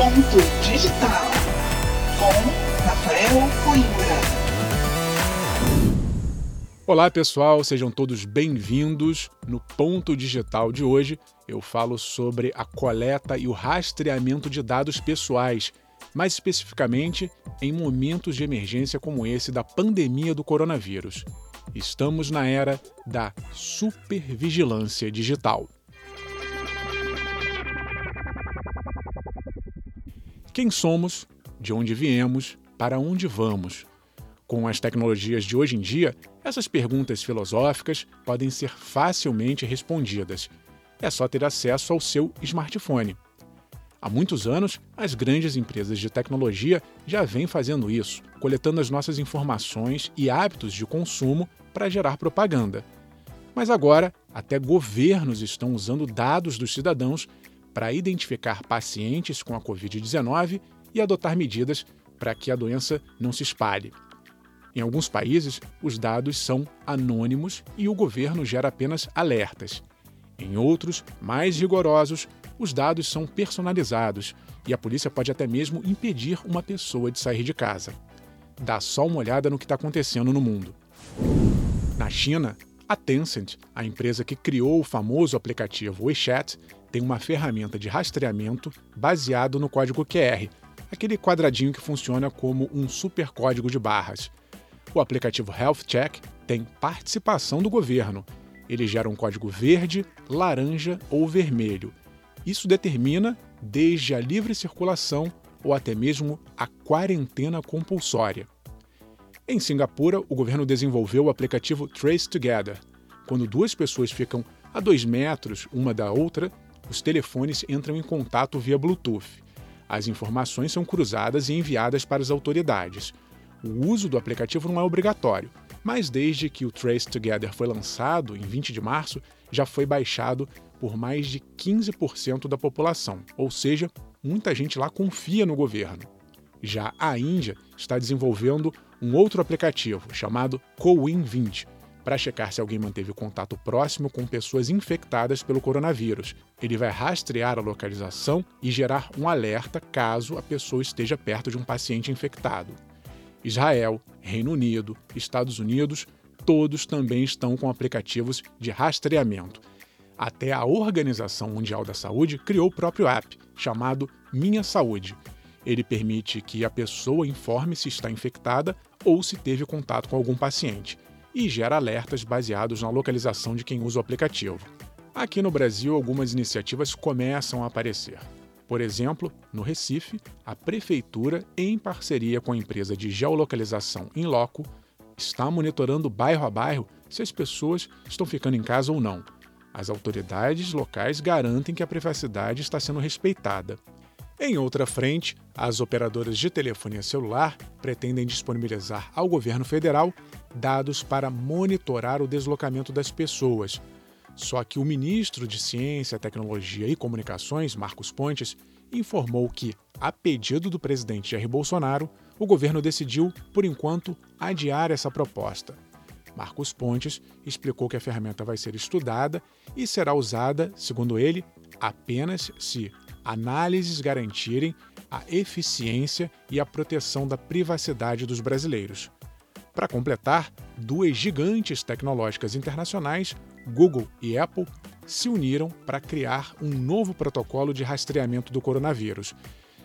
Ponto Digital com Rafael Coimbra. Olá pessoal, sejam todos bem-vindos. No Ponto Digital de hoje eu falo sobre a coleta e o rastreamento de dados pessoais, mais especificamente em momentos de emergência como esse da pandemia do coronavírus. Estamos na era da supervigilância digital. Quem somos, de onde viemos, para onde vamos? Com as tecnologias de hoje em dia, essas perguntas filosóficas podem ser facilmente respondidas. É só ter acesso ao seu smartphone. Há muitos anos, as grandes empresas de tecnologia já vêm fazendo isso, coletando as nossas informações e hábitos de consumo para gerar propaganda. Mas agora, até governos estão usando dados dos cidadãos para identificar pacientes com a Covid-19 e adotar medidas para que a doença não se espalhe. Em alguns países, os dados são anônimos e o governo gera apenas alertas. Em outros, mais rigorosos, os dados são personalizados e a polícia pode até mesmo impedir uma pessoa de sair de casa. Dá só uma olhada no que está acontecendo no mundo. Na China, a Tencent, a empresa que criou o famoso aplicativo WeChat, tem uma ferramenta de rastreamento baseado no código QR, aquele quadradinho que funciona como um supercódigo de barras. O aplicativo Health Check tem participação do governo. Ele gera um código verde, laranja ou vermelho. Isso determina desde a livre circulação ou até mesmo a quarentena compulsória. Em Singapura, o governo desenvolveu o aplicativo Trace Together. Quando duas pessoas ficam a dois metros uma da outra, os telefones entram em contato via Bluetooth. As informações são cruzadas e enviadas para as autoridades. O uso do aplicativo não é obrigatório, mas desde que o Trace Together foi lançado, em 20 de março, já foi baixado por mais de 15% da população, ou seja, muita gente lá confia no governo. Já a Índia está desenvolvendo um outro aplicativo chamado Cowin 20 para checar se alguém manteve contato próximo com pessoas infectadas pelo coronavírus. Ele vai rastrear a localização e gerar um alerta caso a pessoa esteja perto de um paciente infectado. Israel, Reino Unido, Estados Unidos, todos também estão com aplicativos de rastreamento. Até a Organização Mundial da Saúde criou o próprio app, chamado Minha Saúde. Ele permite que a pessoa informe se está infectada ou se teve contato com algum paciente e gera alertas baseados na localização de quem usa o aplicativo. Aqui no Brasil, algumas iniciativas começam a aparecer. Por exemplo, no Recife, a Prefeitura, em parceria com a empresa de geolocalização Inloco, está monitorando bairro a bairro se as pessoas estão ficando em casa ou não. As autoridades locais garantem que a privacidade está sendo respeitada. Em outra frente, as operadoras de telefonia celular pretendem disponibilizar ao governo federal dados para monitorar o deslocamento das pessoas, só que o ministro de Ciência, Tecnologia e Comunicações, Marcos Pontes, informou que, a pedido do presidente Jair Bolsonaro, o governo decidiu, por enquanto, adiar essa proposta. Marcos Pontes explicou que a ferramenta vai ser estudada e será usada, segundo ele, apenas se análises garantirem a eficiência e a proteção da privacidade dos brasileiros. Para completar, duas gigantes tecnológicas internacionais Google e Apple se uniram para criar um novo protocolo de rastreamento do coronavírus.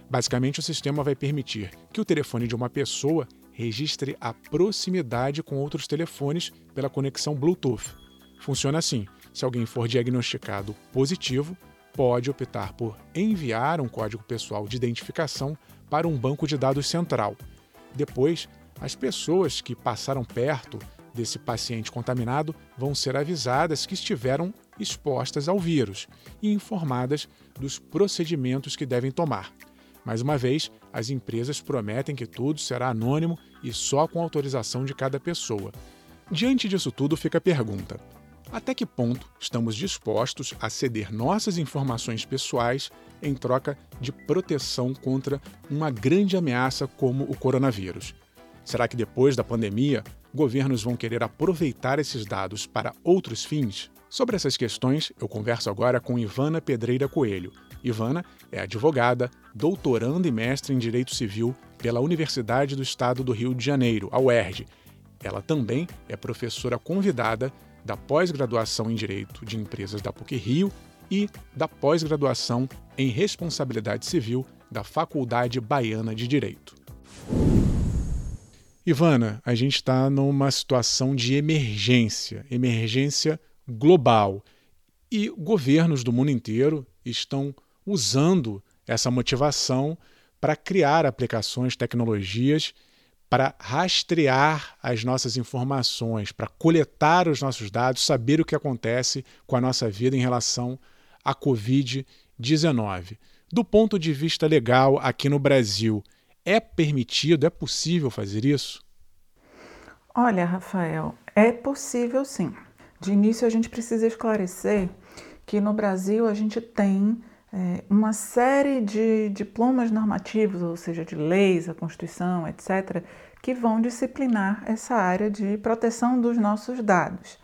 Basicamente, o sistema vai permitir que o telefone de uma pessoa registre a proximidade com outros telefones pela conexão Bluetooth. Funciona assim: se alguém for diagnosticado positivo, pode optar por enviar um código pessoal de identificação para um banco de dados central. Depois, as pessoas que passaram perto desse paciente contaminado vão ser avisadas que estiveram expostas ao vírus e informadas dos procedimentos que devem tomar. Mais uma vez, as empresas prometem que tudo será anônimo e só com autorização de cada pessoa. Diante disso tudo, fica a pergunta: até que ponto estamos dispostos a ceder nossas informações pessoais em troca de proteção contra uma grande ameaça como o coronavírus? Será que depois da pandemia, governos vão querer aproveitar esses dados para outros fins? Sobre essas questões, eu converso agora com Ivana Pedreira Coelho. Ivana é advogada, doutoranda e mestre em Direito Civil pela Universidade do Estado do Rio de Janeiro, a UERJ. Ela também é professora convidada da pós-graduação em Direito de Empresas da PUC-Rio e da pós-graduação em Responsabilidade Civil da Faculdade Baiana de Direito. Ivana, a gente está numa situação de emergência, emergência global. E governos do mundo inteiro estão usando essa motivação para criar aplicações, tecnologias para rastrear as nossas informações, para coletar os nossos dados, saber o que acontece com a nossa vida em relação à Covid-19. Do ponto de vista legal, aqui no Brasil, é permitido, é possível fazer isso? Olha, Rafael, é possível sim. De início, a gente precisa esclarecer que no Brasil a gente tem uma série de diplomas normativos, ou seja, de leis, a Constituição, etc., que vão disciplinar essa área de proteção dos nossos dados.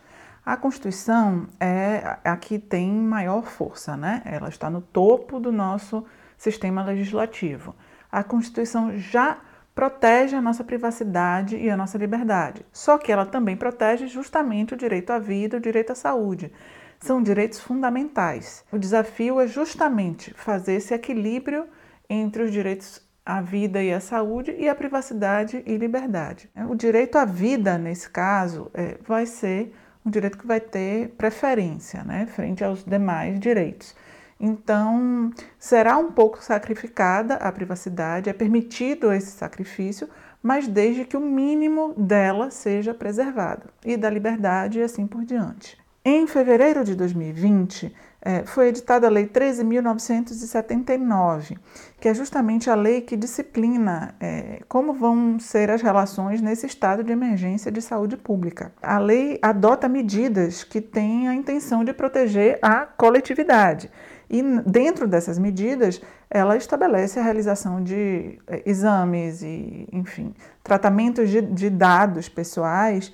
A Constituição é a que tem maior força, né? Ela está no topo do nosso sistema legislativo a Constituição já protege a nossa privacidade e a nossa liberdade. Só que ela também protege justamente o direito à vida, o direito à saúde. São direitos fundamentais. O desafio é justamente fazer esse equilíbrio entre os direitos à vida e à saúde e a privacidade e liberdade. O direito à vida, nesse caso, é, vai ser um direito que vai ter preferência né, frente aos demais direitos. Então, será um pouco sacrificada a privacidade, é permitido esse sacrifício, mas desde que o mínimo dela seja preservado e da liberdade e assim por diante. Em fevereiro de 2020, é, foi editada a Lei 13.979, que é justamente a lei que disciplina é, como vão ser as relações nesse estado de emergência de saúde pública. A lei adota medidas que têm a intenção de proteger a coletividade e dentro dessas medidas, ela estabelece a realização de é, exames e, enfim, tratamentos de, de dados pessoais,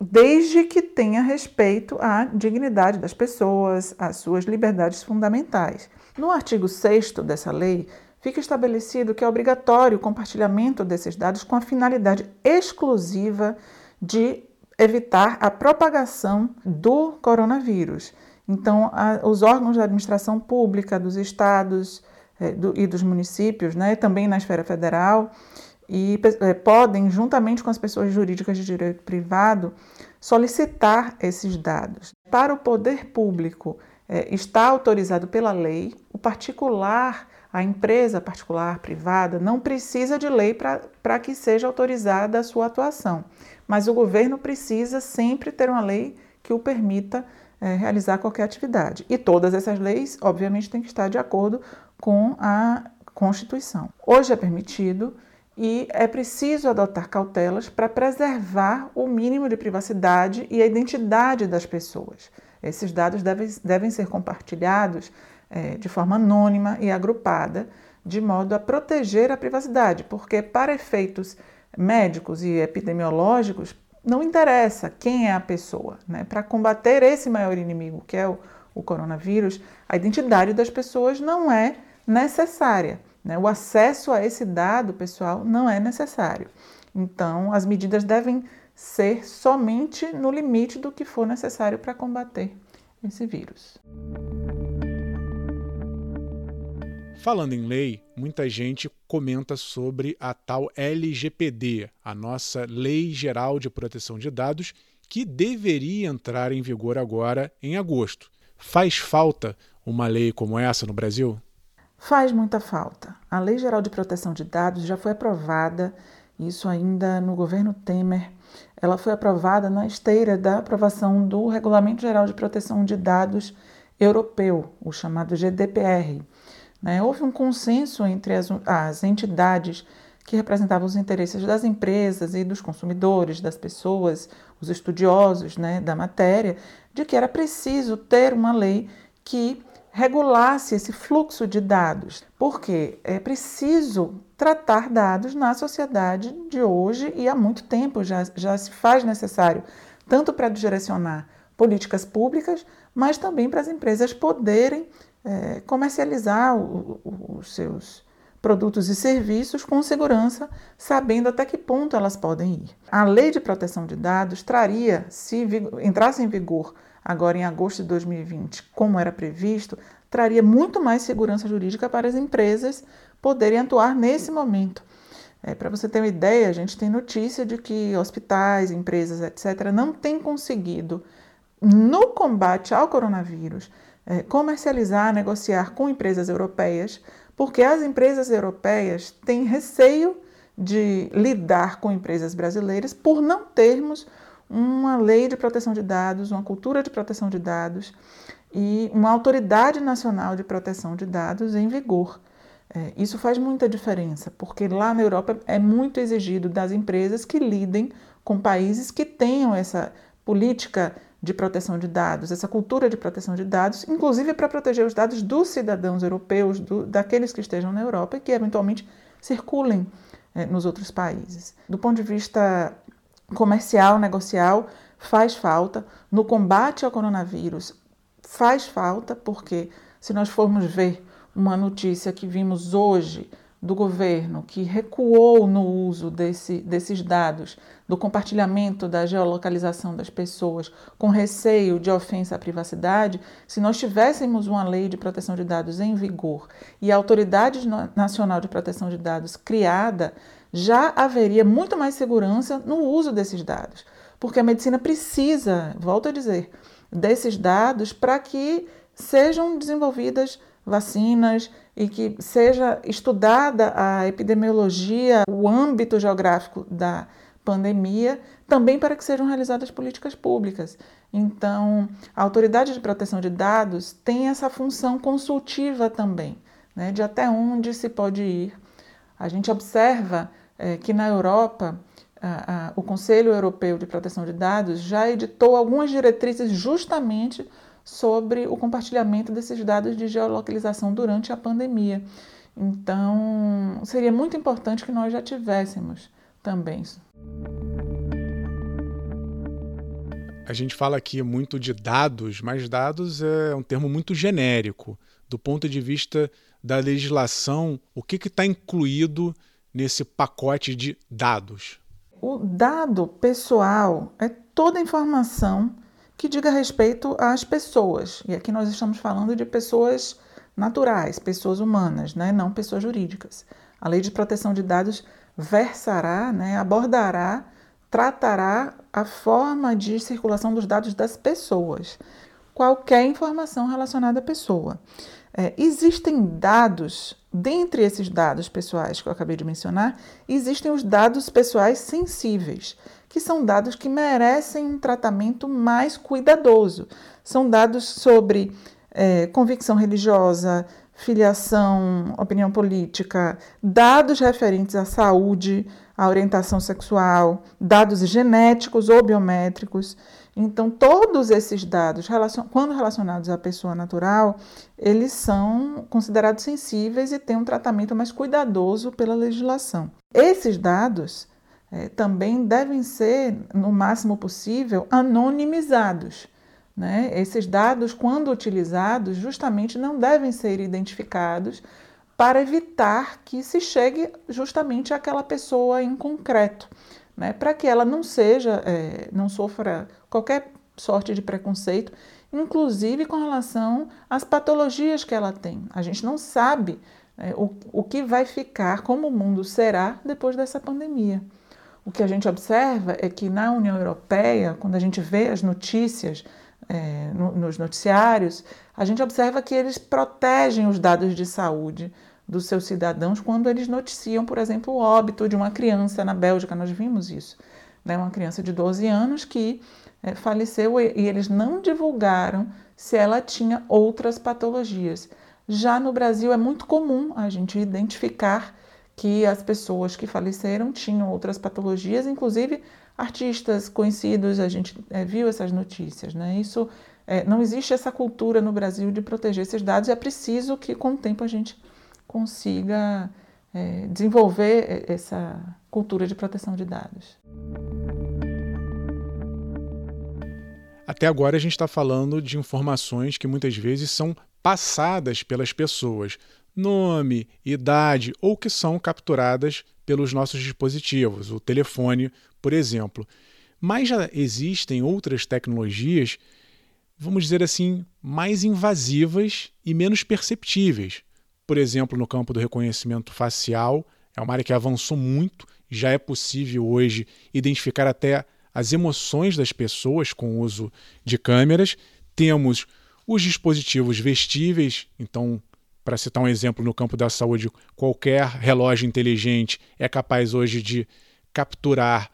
desde que tenha respeito à dignidade das pessoas, às suas liberdades fundamentais. No artigo 6 dessa lei, fica estabelecido que é obrigatório o compartilhamento desses dados com a finalidade exclusiva de evitar a propagação do coronavírus. Então, a, os órgãos da administração pública dos estados é, do, e dos municípios, né, também na esfera federal, e é, podem, juntamente com as pessoas jurídicas de direito privado, solicitar esses dados. Para o poder público, é, está autorizado pela lei, o particular, a empresa particular, privada, não precisa de lei para que seja autorizada a sua atuação, mas o governo precisa sempre ter uma lei que o permita é, realizar qualquer atividade. E todas essas leis, obviamente, têm que estar de acordo com a Constituição. Hoje é permitido e é preciso adotar cautelas para preservar o mínimo de privacidade e a identidade das pessoas. Esses dados devem, devem ser compartilhados é, de forma anônima e agrupada, de modo a proteger a privacidade, porque, para efeitos médicos e epidemiológicos, não interessa quem é a pessoa. Né? Para combater esse maior inimigo, que é o, o, coronavírus, a identidade das pessoas não é necessária. Né? O acesso a esse dado pessoal não é necessário. Então, as medidas devem ser somente no limite do que for necessário para combater esse vírus. Falando em lei, muita gente comenta sobre a tal LGPD, a nossa Lei Geral de Proteção de Dados, que deveria entrar em vigor agora em agosto. Faz falta uma lei como essa no Brasil? Faz muita falta. A Lei Geral de Proteção de Dados já foi aprovada, isso ainda no governo Temer. Ela foi aprovada na esteira da aprovação do Regulamento Geral de Proteção de Dados Europeu, o chamado GDPR. Né? Houve um consenso entre as, as entidades que representavam os interesses das empresas e dos consumidores, das pessoas, os estudiosos né, da matéria, de que era preciso ter uma lei que regulasse esse fluxo de dados, porque é preciso tratar dados na sociedade de hoje e há muito tempo já, já se faz necessário, tanto para direcionar políticas públicas, mas também para as empresas poderem é, comercializar o, o, os seus produtos e serviços com segurança, sabendo até que ponto elas podem ir. A Lei de Proteção de Dados traria, se entrasse em vigor agora em agosto de 2020, como era previsto, traria muito mais segurança jurídica para as empresas poderem atuar nesse momento. É, para você ter uma ideia, a gente tem notícia de que hospitais, empresas, etc., não têm conseguido, no combate ao coronavírus, é, comercializar, negociar com empresas europeias, porque as empresas europeias têm receio de lidar com empresas brasileiras por não termos uma lei de proteção de dados, uma cultura de proteção de dados e uma autoridade nacional de proteção de dados em vigor. É, isso faz muita diferença, porque lá na Europa é muito exigido das empresas que lidem com países que tenham essa política de proteção de dados, essa cultura de proteção de dados, inclusive para proteger os dados dos cidadãos europeus, do, daqueles que estejam na Europa e que eventualmente circulem é, nos outros países. Do ponto de vista comercial, negocial, faz falta. No combate ao coronavírus, faz falta, porque se nós formos ver uma notícia que vimos hoje do governo que recuou no uso desse, desses dados, do compartilhamento da geolocalização das pessoas, com receio de ofensa à privacidade, se nós tivéssemos uma lei de proteção de dados em vigor e a Autoridade Nacional de Proteção de Dados criada, já haveria muito mais segurança no uso desses dados, porque a medicina precisa, volto a dizer, desses dados para que sejam desenvolvidas vacinas e que seja estudada a epidemiologia, o âmbito geográfico da pandemia, também para que sejam realizadas políticas públicas. Então, a Autoridade de Proteção de Dados tem essa função consultiva também, né, de até onde se pode ir. A gente observa é, que na Europa, a, a, o Conselho Europeu de Proteção de Dados já editou algumas diretrizes justamente sobre o compartilhamento desses dados de geolocalização durante a pandemia. Então, seria muito importante que nós já tivéssemos também. A gente fala aqui muito de dados, mas dados é um termo muito genérico. Do ponto de vista da legislação, o que está incluído nesse pacote de dados? O dado pessoal é toda informação que diga respeito às pessoas. E aqui nós estamos falando de pessoas naturais, pessoas humanas, né? não pessoas jurídicas. A lei de proteção de dados versará, né? abordará, tratará a forma de circulação dos dados das pessoas, qualquer informação relacionada à pessoa. É, existem dados, dentre esses dados pessoais que eu acabei de mencionar, existem os dados pessoais sensíveis que são dados que merecem um tratamento mais cuidadoso. São dados sobre é, convicção religiosa, filiação, opinião política, dados referentes à saúde, à orientação sexual, dados genéticos ou biométricos. Então, todos esses dados, quando relacionados à pessoa natural, eles são considerados sensíveis e têm um tratamento mais cuidadoso pela legislação. Esses dados é, também devem ser, no máximo possível, anonimizados. Né? Esses dados, quando utilizados, justamente não devem ser identificados para evitar que se chegue justamente àquela pessoa em concreto, né? para que ela não seja, é, não sofra qualquer sorte de preconceito, inclusive com relação às patologias que ela tem. A gente não sabe é, o, o que vai ficar, como o mundo será depois dessa pandemia. O que a gente observa é que na União Europeia, quando a gente vê as notícias é, no, nos noticiários, a gente observa que eles protegem os dados de saúde dos seus cidadãos quando eles noticiam, por exemplo, o óbito de uma criança na Bélgica. Nós vimos isso. Né? Uma criança de 12 anos que é, faleceu e, eles não divulgaram se ela tinha outras patologias. Já no Brasil é muito comum a gente identificar que as pessoas que faleceram tinham outras patologias, inclusive artistas conhecidos, a gente é, viu essas notícias. Né? Isso é, não existe essa cultura no Brasil de proteger esses dados e é preciso que com o tempo a gente consiga é, desenvolver essa cultura de proteção de dados. Até agora a gente está falando de informações que muitas vezes são passadas pelas pessoas, nome, idade ou que são capturadas pelos nossos dispositivos, o telefone, por exemplo. Mas já existem outras tecnologias, vamos dizer assim, mais invasivas e menos perceptíveis. Por exemplo, no campo do reconhecimento facial, é uma área que avançou muito, já é possível hoje identificar até as emoções das pessoas com o uso de câmeras. Temos os dispositivos vestíveis, então, para citar um exemplo no campo da saúde, qualquer relógio inteligente é capaz hoje de capturar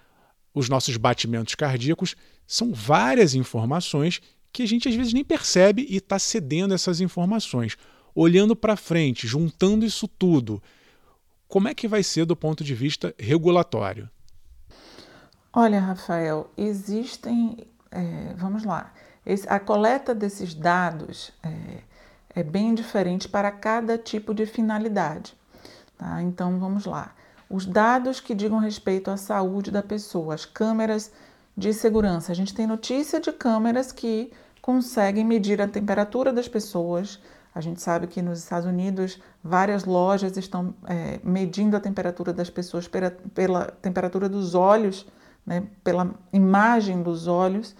os nossos batimentos cardíacos. São várias informações que a gente às vezes nem percebe e está cedendo essas informações. Olhando para frente, juntando isso tudo, como é que vai ser do ponto de vista regulatório? Olha, Rafael, existem. É, vamos lá. Esse, a coleta desses dados é, é, bem diferente para cada tipo de finalidade. Tá? Então, vamos lá. Os dados que digam respeito à saúde da pessoa, as câmeras de segurança. A gente tem notícia de câmeras que conseguem medir a temperatura das pessoas. A gente sabe que nos Estados Unidos várias lojas estão é, medindo a temperatura das pessoas pela, pela temperatura dos olhos né, pela imagem dos olhos,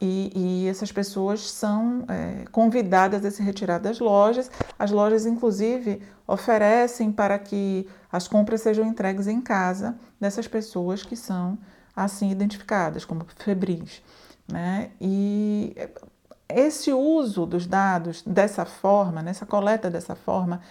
e, e essas pessoas são é, convidadas a se retirar das lojas. As lojas, inclusive, oferecem para que as compras sejam entregues em casa dessas pessoas que são assim identificadas como febris. Né? E esse uso dos dados dessa forma, nessa coleta dessa forma,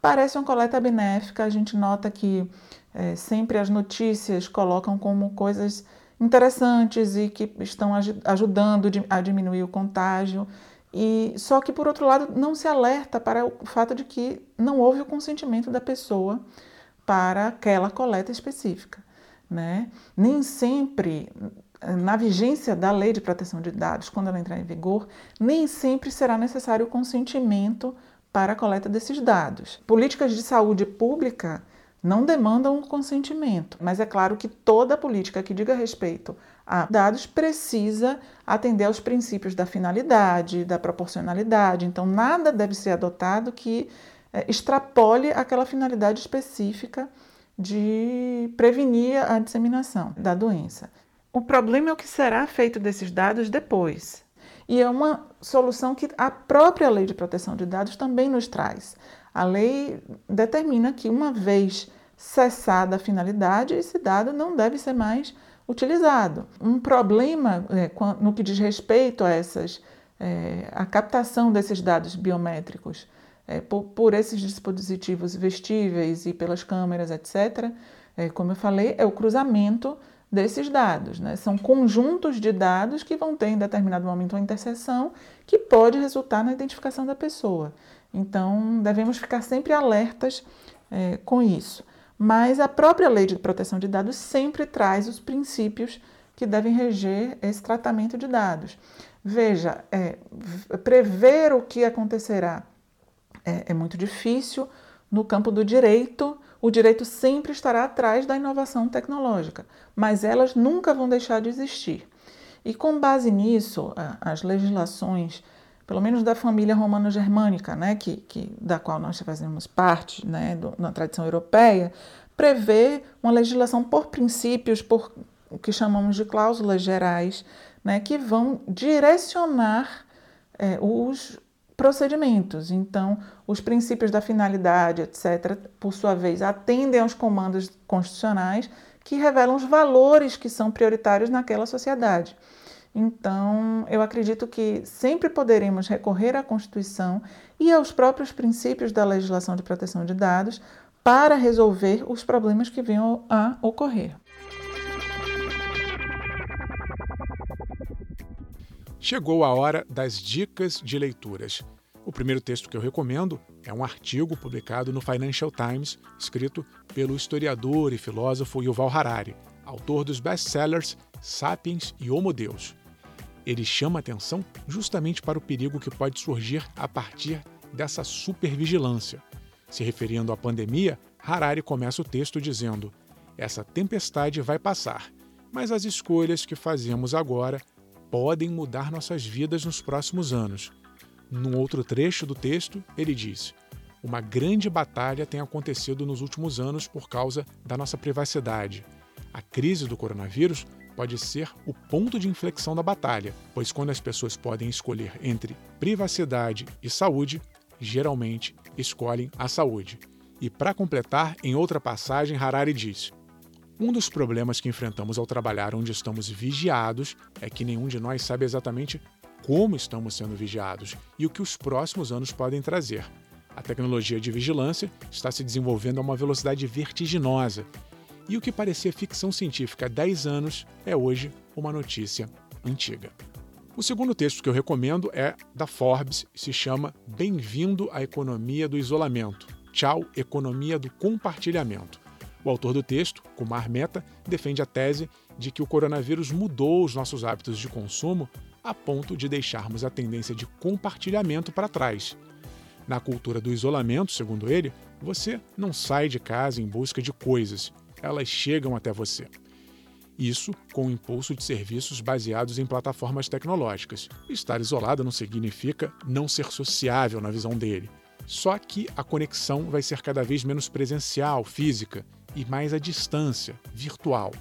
parece uma coleta benéfica. A gente nota que é, sempre as notícias colocam como coisas interessantes e que estão ajudando a diminuir o contágio. E só que por outro lado não se alerta para o fato de que não houve o consentimento da pessoa para aquela coleta específica, né? Nem sempre na vigência da Lei de Proteção de Dados, quando ela entrar em vigor, nem sempre será necessário o consentimento para a coleta desses dados. Políticas de saúde pública não demandam um consentimento, mas é claro que toda política que diga respeito a dados precisa atender aos princípios da finalidade, da proporcionalidade. Então, nada deve ser adotado que é, extrapole aquela finalidade específica de prevenir a disseminação da doença. O problema é o que será feito desses dados depois. E é uma solução que a própria Lei de Proteção de Dados também nos traz. A lei determina que, uma vez cessada a finalidade, esse dado não deve ser mais utilizado. Um problema é, no que diz respeito a essas é, a captação desses dados biométricos é, por, por, esses dispositivos vestíveis e pelas câmeras, etc., é, como eu falei, é o cruzamento desses dados. Né? São conjuntos de dados que vão ter em determinado momento uma interseção que pode resultar na identificação da pessoa. Então, devemos ficar sempre alertas é, com isso. Mas a própria lei de proteção de dados sempre traz os princípios que devem reger esse tratamento de dados. Veja, é, prever o que acontecerá é, é muito difícil. No campo do direito, o direito sempre estará atrás da inovação tecnológica, mas elas nunca vão deixar de existir. E com base nisso, as legislações pelo menos da família romano-germânica, né, que, que, da qual nós fazemos parte, né, do, na tradição europeia, prevê uma legislação por princípios, por o que chamamos de cláusulas gerais, né, que vão direcionar é, os procedimentos. Então, os princípios da finalidade, etc., por sua vez, atendem aos comandos constitucionais que revelam os valores que são prioritários naquela sociedade. Então, eu acredito que sempre poderemos recorrer à Constituição e aos próprios princípios da legislação de proteção de dados para resolver os problemas que venham a ocorrer. Chegou a hora das dicas de leituras. O primeiro texto que eu recomendo é um artigo publicado no Financial Times, escrito pelo historiador e filósofo Yuval Harari, autor dos best-sellers Sapiens e Homo Deus ele chama atenção justamente para o perigo que pode surgir a partir dessa supervigilância. Se referindo à pandemia, Harari começa o texto dizendo: Essa tempestade vai passar, mas as escolhas que fazemos agora podem mudar nossas vidas nos próximos anos. Num outro trecho do texto, ele diz: Uma grande batalha tem acontecido nos últimos anos por causa da nossa privacidade. A crise do coronavírus pode ser o ponto de inflexão da batalha, pois quando as pessoas podem escolher entre privacidade e saúde, geralmente escolhem a saúde. E para completar, em outra passagem, Harari diz: Um dos problemas que enfrentamos ao trabalhar onde estamos vigiados é que nenhum de nós sabe exatamente como estamos sendo vigiados e o que os próximos anos podem trazer. A tecnologia de vigilância está se desenvolvendo a uma velocidade vertiginosa. E o que parecia ficção científica há 10 anos é hoje uma notícia antiga. O segundo texto que eu recomendo é da Forbes e se chama Bem-vindo à Economia do Isolamento. Tchau, Economia do Compartilhamento. O autor do texto, Kumar Mehta, defende a tese de que o coronavírus mudou os nossos hábitos de consumo a ponto de deixarmos a tendência de compartilhamento para trás. Na cultura do isolamento, segundo ele, você não sai de casa em busca de coisas, elas chegam até você. Isso com o impulso de serviços baseados em plataformas tecnológicas. Estar isolado não significa não ser sociável na visão dele. Só que a conexão vai ser cada vez menos presencial, física, e mais à distância, virtual.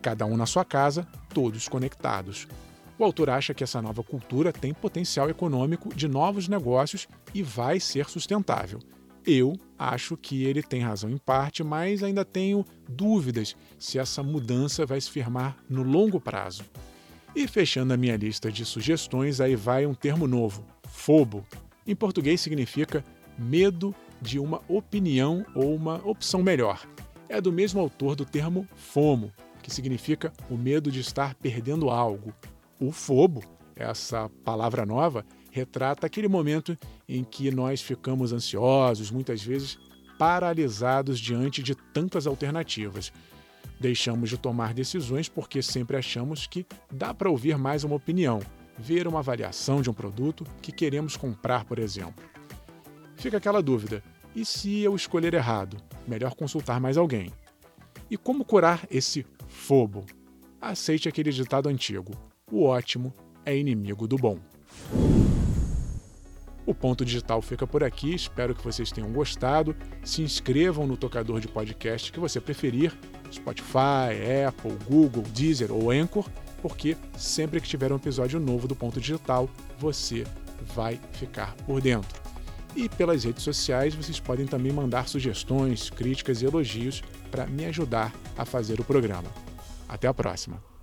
Cada um na sua casa, todos conectados. O autor acha que essa nova cultura tem potencial econômico de novos negócios e vai ser sustentável. Eu acho que ele tem razão em parte, mas ainda tenho dúvidas se essa mudança vai se firmar no longo prazo. E fechando a minha lista de sugestões, aí vai um termo novo: fobo. Em português significa medo de uma opinião ou uma opção melhor. É do mesmo autor do termo FOMO, que significa o medo de estar perdendo algo. O fobo, essa palavra nova, retrata aquele momento em que nós ficamos ansiosos, muitas vezes paralisados diante de tantas alternativas. Deixamos de tomar decisões porque sempre achamos que dá para ouvir mais uma opinião, ver uma avaliação de um produto que queremos comprar, por exemplo. Fica aquela dúvida: e se eu escolher errado? Melhor consultar mais alguém. E como curar esse fobo? Aceite aquele ditado antigo: o ótimo é inimigo do bom. O Ponto Digital fica por aqui, espero que vocês tenham gostado. Se inscrevam no tocador de podcast que você preferir, Spotify, Apple, Google, Deezer ou Anchor, porque sempre que tiver um episódio novo do Ponto Digital, você vai ficar por dentro. E pelas redes sociais vocês podem também mandar sugestões, críticas e elogios para me ajudar a fazer o programa. Até a próxima!